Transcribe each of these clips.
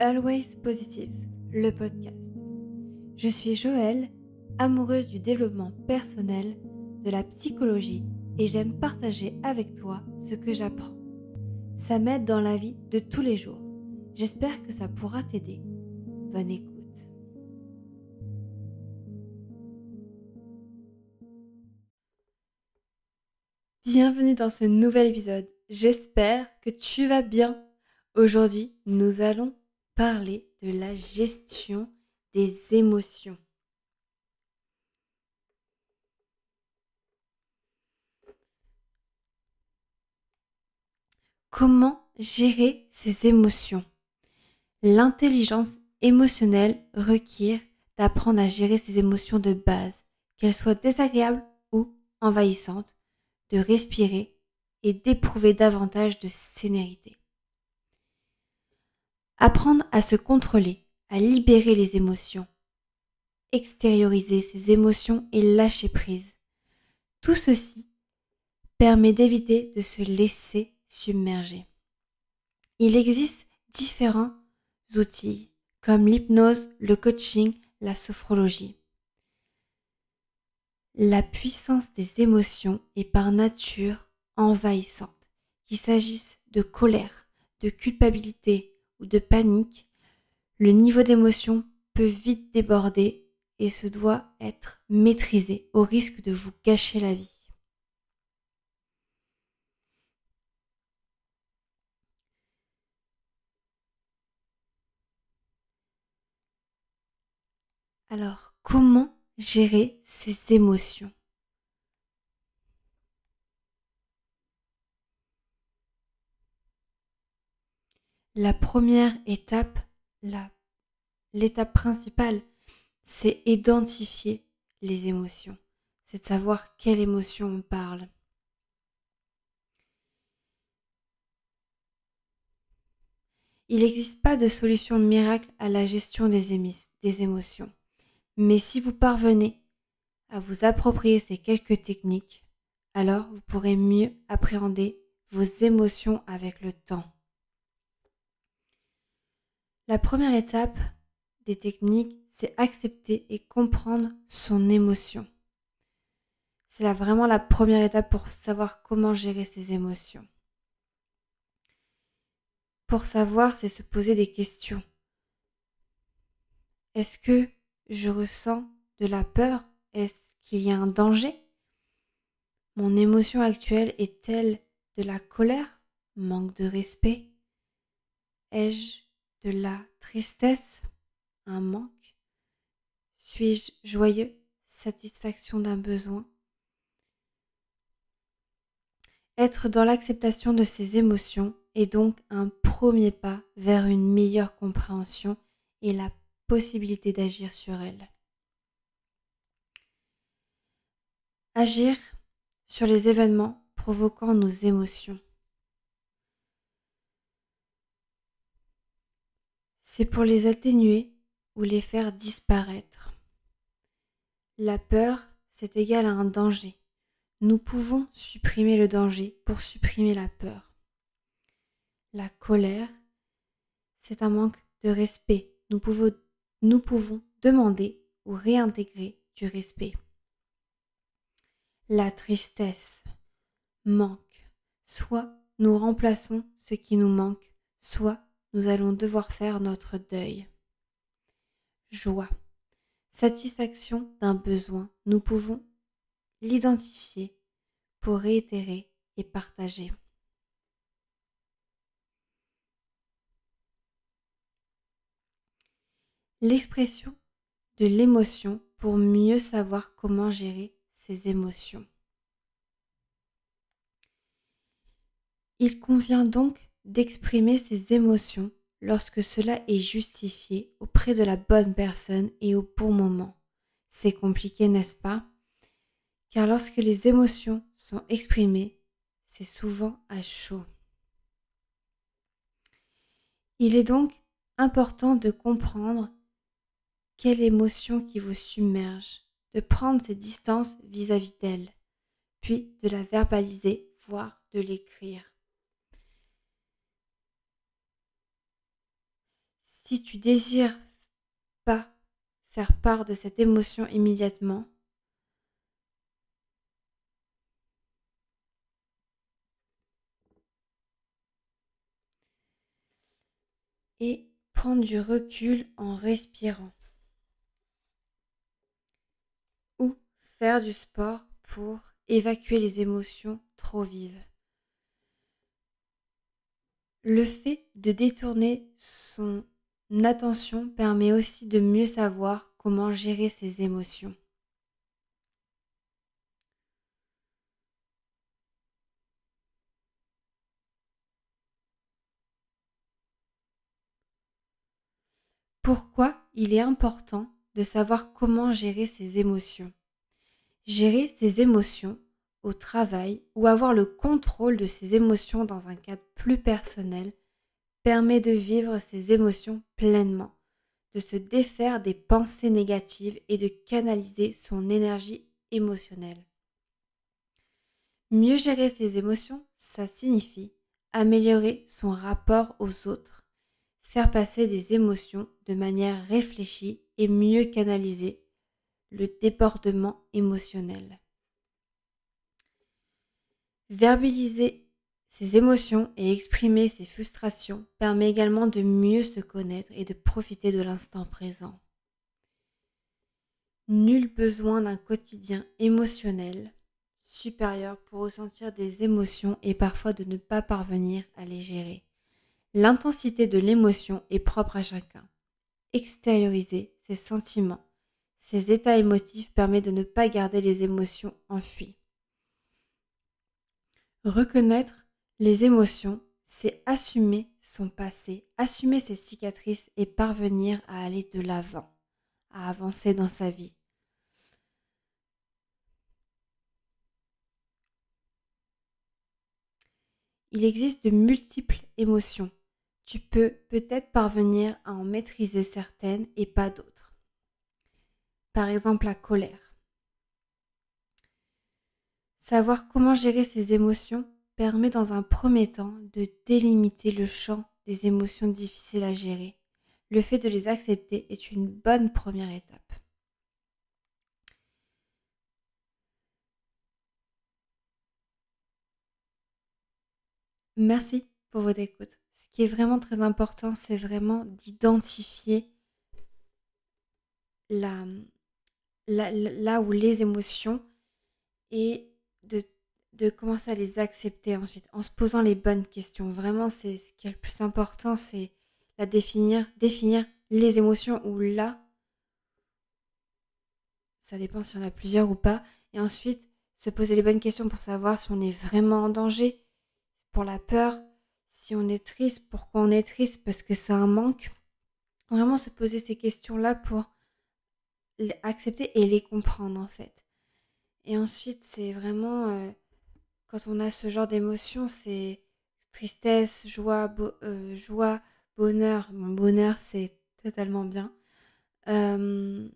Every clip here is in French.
Always Positive, le podcast. Je suis Joëlle, amoureuse du développement personnel, de la psychologie et j'aime partager avec toi ce que j'apprends. Ça m'aide dans la vie de tous les jours. J'espère que ça pourra t'aider. Bonne écoute. Bienvenue dans ce nouvel épisode. J'espère que tu vas bien. Aujourd'hui, nous allons parler de la gestion des émotions. Comment gérer ses émotions? L'intelligence émotionnelle requiert d'apprendre à gérer ses émotions de base, qu'elles soient désagréables ou envahissantes, de respirer et d'éprouver davantage de sénérité. Apprendre à se contrôler, à libérer les émotions, extérioriser ses émotions et lâcher prise. Tout ceci permet d'éviter de se laisser submerger. Il existe différents outils comme l'hypnose, le coaching, la sophrologie. La puissance des émotions est par nature envahissante, qu'il s'agisse de colère, de culpabilité, ou de panique, le niveau d'émotion peut vite déborder et se doit être maîtrisé au risque de vous gâcher la vie. Alors, comment gérer ces émotions? La première étape, l'étape principale, c'est identifier les émotions. C'est de savoir quelle émotion on parle. Il n'existe pas de solution miracle à la gestion des, des émotions. Mais si vous parvenez à vous approprier ces quelques techniques, alors vous pourrez mieux appréhender vos émotions avec le temps. La première étape des techniques, c'est accepter et comprendre son émotion. C'est vraiment la première étape pour savoir comment gérer ses émotions. Pour savoir, c'est se poser des questions. Est-ce que je ressens de la peur? Est-ce qu'il y a un danger? Mon émotion actuelle est-elle de la colère? Manque de respect? Ai-je de la tristesse, un manque Suis-je joyeux, satisfaction d'un besoin? Être dans l'acceptation de ses émotions est donc un premier pas vers une meilleure compréhension et la possibilité d'agir sur elles. Agir sur les événements provoquant nos émotions. C'est pour les atténuer ou les faire disparaître. La peur, c'est égal à un danger. Nous pouvons supprimer le danger pour supprimer la peur. La colère, c'est un manque de respect. Nous pouvons, nous pouvons demander ou réintégrer du respect. La tristesse manque. Soit nous remplaçons ce qui nous manque, soit nous allons devoir faire notre deuil. Joie, satisfaction d'un besoin, nous pouvons l'identifier pour réitérer et partager. L'expression de l'émotion pour mieux savoir comment gérer ses émotions. Il convient donc d'exprimer ses émotions lorsque cela est justifié auprès de la bonne personne et au bon moment. C'est compliqué, n'est-ce pas? Car lorsque les émotions sont exprimées, c'est souvent à chaud. Il est donc important de comprendre quelle émotion qui vous submerge, de prendre ses distances vis-à-vis d'elle, puis de la verbaliser, voire de l'écrire. Si tu désires pas faire part de cette émotion immédiatement, et prendre du recul en respirant. Ou faire du sport pour évacuer les émotions trop vives. Le fait de détourner son attention permet aussi de mieux savoir comment gérer ses émotions. Pourquoi il est important de savoir comment gérer ses émotions? Gérer ses émotions au travail ou avoir le contrôle de ses émotions dans un cadre plus personnel permet de vivre ses émotions pleinement, de se défaire des pensées négatives et de canaliser son énergie émotionnelle. Mieux gérer ses émotions, ça signifie améliorer son rapport aux autres, faire passer des émotions de manière réfléchie et mieux canaliser le débordement émotionnel. Verbaliser ses émotions et exprimer ses frustrations permet également de mieux se connaître et de profiter de l'instant présent. Nul besoin d'un quotidien émotionnel supérieur pour ressentir des émotions et parfois de ne pas parvenir à les gérer. L'intensité de l'émotion est propre à chacun. Extérioriser ses sentiments, ses états émotifs permet de ne pas garder les émotions enfuies. Reconnaître les émotions, c'est assumer son passé, assumer ses cicatrices et parvenir à aller de l'avant, à avancer dans sa vie. Il existe de multiples émotions. Tu peux peut-être parvenir à en maîtriser certaines et pas d'autres. Par exemple la colère. Savoir comment gérer ses émotions permet dans un premier temps de délimiter le champ des émotions difficiles à gérer. Le fait de les accepter est une bonne première étape. Merci pour votre écoute. Ce qui est vraiment très important, c'est vraiment d'identifier là où les émotions et de de commencer à les accepter ensuite, en se posant les bonnes questions. Vraiment, c'est ce qui est le plus important, c'est la définir, définir les émotions ou là, ça dépend si on a plusieurs ou pas, et ensuite se poser les bonnes questions pour savoir si on est vraiment en danger, pour la peur, si on est triste, pourquoi on est triste, parce que c'est un manque. Vraiment se poser ces questions-là pour accepter et les comprendre en fait. Et ensuite, c'est vraiment euh, quand on a ce genre d'émotions, c'est tristesse, joie, euh, joie, bonheur. Mon bonheur, c'est totalement bien. Euh,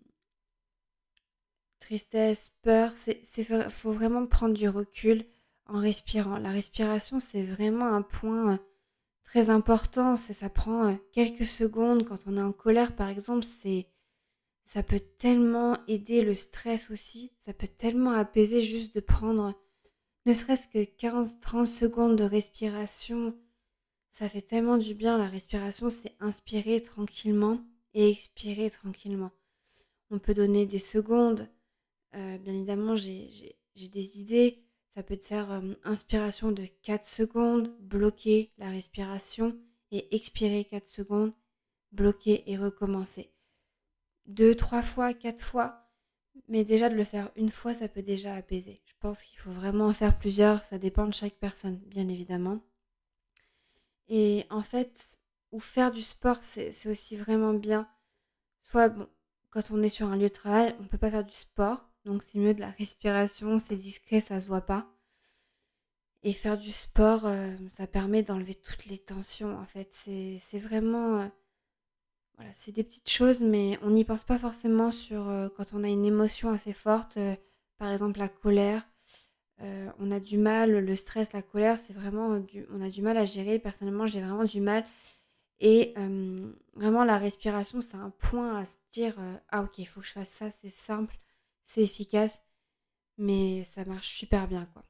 tristesse, peur, c'est, faut vraiment prendre du recul en respirant. La respiration, c'est vraiment un point euh, très important. Ça prend quelques secondes. Quand on est en colère, par exemple, c'est, ça peut tellement aider le stress aussi. Ça peut tellement apaiser juste de prendre ne serait-ce que 15-30 secondes de respiration, ça fait tellement du bien. La respiration, c'est inspirer tranquillement et expirer tranquillement. On peut donner des secondes. Euh, bien évidemment, j'ai des idées. Ça peut te faire euh, inspiration de 4 secondes, bloquer la respiration et expirer 4 secondes, bloquer et recommencer. Deux, trois fois, quatre fois, mais déjà de le faire une fois, ça peut déjà apaiser. Je pense qu'il faut vraiment en faire plusieurs, ça dépend de chaque personne, bien évidemment. Et en fait, ou faire du sport, c'est aussi vraiment bien. Soit, bon, quand on est sur un lieu de travail, on ne peut pas faire du sport, donc c'est mieux de la respiration, c'est discret, ça se voit pas. Et faire du sport, euh, ça permet d'enlever toutes les tensions, en fait. C'est vraiment... Euh, voilà, c'est des petites choses, mais on n'y pense pas forcément sur euh, quand on a une émotion assez forte, euh, par exemple la colère. Euh, on a du mal, le stress, la colère, c'est vraiment, on a du mal à gérer. Personnellement, j'ai vraiment du mal. Et vraiment, la respiration, c'est un point à se dire, ah ok, il faut que je fasse ça, c'est simple, c'est efficace, mais ça marche super bien, quoi.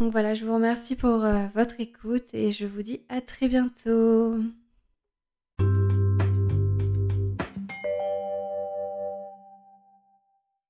Donc voilà, je vous remercie pour votre écoute et je vous dis à très bientôt.